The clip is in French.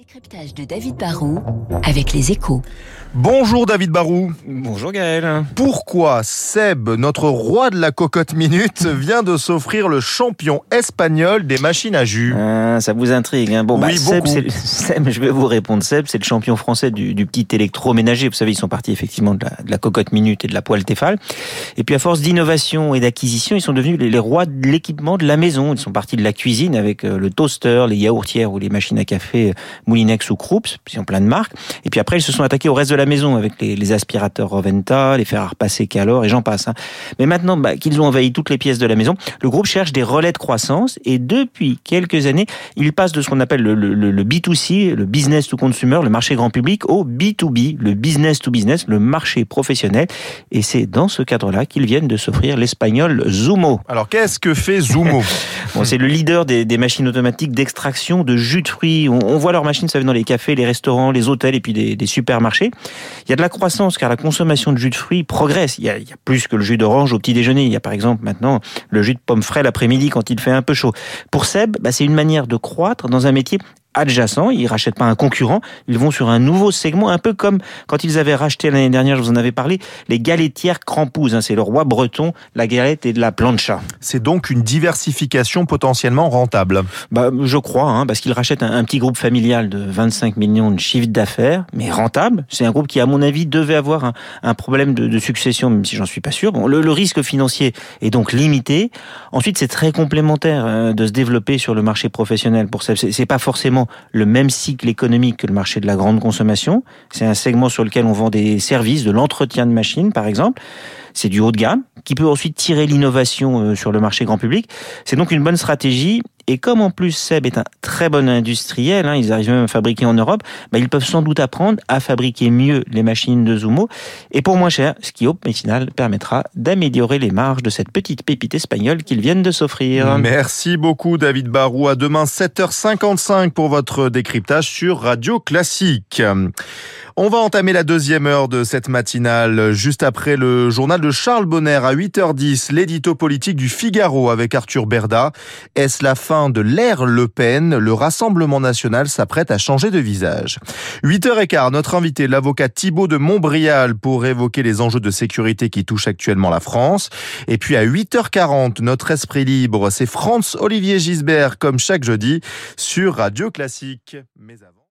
décryptage de David Barrault avec les échos. Bonjour David Barou. Bonjour Gaël. Pourquoi Seb, notre roi de la cocotte minute, vient de s'offrir le champion espagnol des machines à jus? Ah, ça vous intrigue, hein Bon, Oui, bah, Seb, le- je vais vous répondre. Seb, c'est le champion français du, du petit électroménager. Vous savez, ils sont partis effectivement de la, de la cocotte minute et de la poêle Tefal. Et puis, à force d'innovation et d'acquisition, ils sont devenus les, les rois de l'équipement de la maison. Ils sont partis de la cuisine avec euh, le toaster, les yaourtières ou les machines à café euh, Moulinex ou Krups. Ils ont plein de marques. Et puis après, ils se sont attaqués au reste de la maison avec les, les aspirateurs Roventa, les fer à repasser Calor et j'en passe. hein. Mais maintenant bah, qu'ils ont envahi toutes les pièces de la maison, le groupe cherche des relais de croissance et depuis quelques années, il passe de ce qu'on appelle le, le- le- le B2C, le business to consumer, le marché grand public, au B2B, le business to business, le marché professionnel. Et c'est dans ce cadre-là qu'ils viennent de s'offrir l'espagnol Zumo. Alors qu'est-ce que fait Zumo? Bon, c'est le leader des, des machines automatiques d'extraction de jus de fruits. On, on voit leurs machines, ça va dans les cafés, les restaurants, les hôtels et puis des, supermarchés. Il y a de la croissance car la consommation de jus de fruits progresse. Il y a, y a plus que le jus d'orange au petit déjeuner. Il y a par exemple maintenant le jus de pomme frais l'après-midi quand il fait un peu chaud. Pour Seb, bah, c'est une manière de croître dans un métier adjacent, ils rachètent pas un concurrent, ils vont sur un nouveau segment, un peu comme quand ils avaient racheté l'année dernière, je vous en avais parlé, les galettières Crampouze, hein, c'est le roi breton, la galette et de la plancha. C'est donc une diversification potentiellement rentable. Bah, je crois, hein, parce qu'il rachète un, un petit groupe familial de 25 millions de chiffre d'affaires, mais rentable. C'est un groupe qui, à mon avis, devait avoir un, un problème de, de succession, même si j'en suis pas sûr. Bon, le, le risque financier est donc limité. Ensuite, c'est très complémentaire euh, de se développer sur le marché professionnel. Pour ça, c'est pas forcément le même cycle économique que le marché de la grande consommation. C'est un segment sur lequel on vend des services, de l'entretien de machines, par exemple. C'est du haut de gamme, qui peut ensuite tirer l'innovation euh, sur le marché grand public. C'est donc une bonne stratégie. Et comme en plus Seb est un très bon industriel, hein, ils arrivent même à fabriquer en Europe, bah, ils peuvent sans doute apprendre à fabriquer mieux les machines de Zumo. Et pour moins cher, ce qui au final permettra d'améliorer les marges de cette petite pépite espagnole qu'ils viennent de s'offrir. Merci beaucoup David Barou. À demain 7h55 pour votre décryptage sur Radio Classique. On va entamer la deuxième heure de cette matinale, juste après le journal de Charles Bonner à 8h10, l'édito politique du Figaro avec Arthur Berda. Est-ce la fin de l'ère Le Pen Le Rassemblement national s'apprête à changer de visage. 8h15, notre invité, l'avocat Thibault de Montbrial, pour évoquer les enjeux de sécurité qui touchent actuellement la France. Et puis à 8h40, notre esprit libre, c'est Franz Olivier Gisbert, comme chaque jeudi, sur Radio Classique. Mais avant...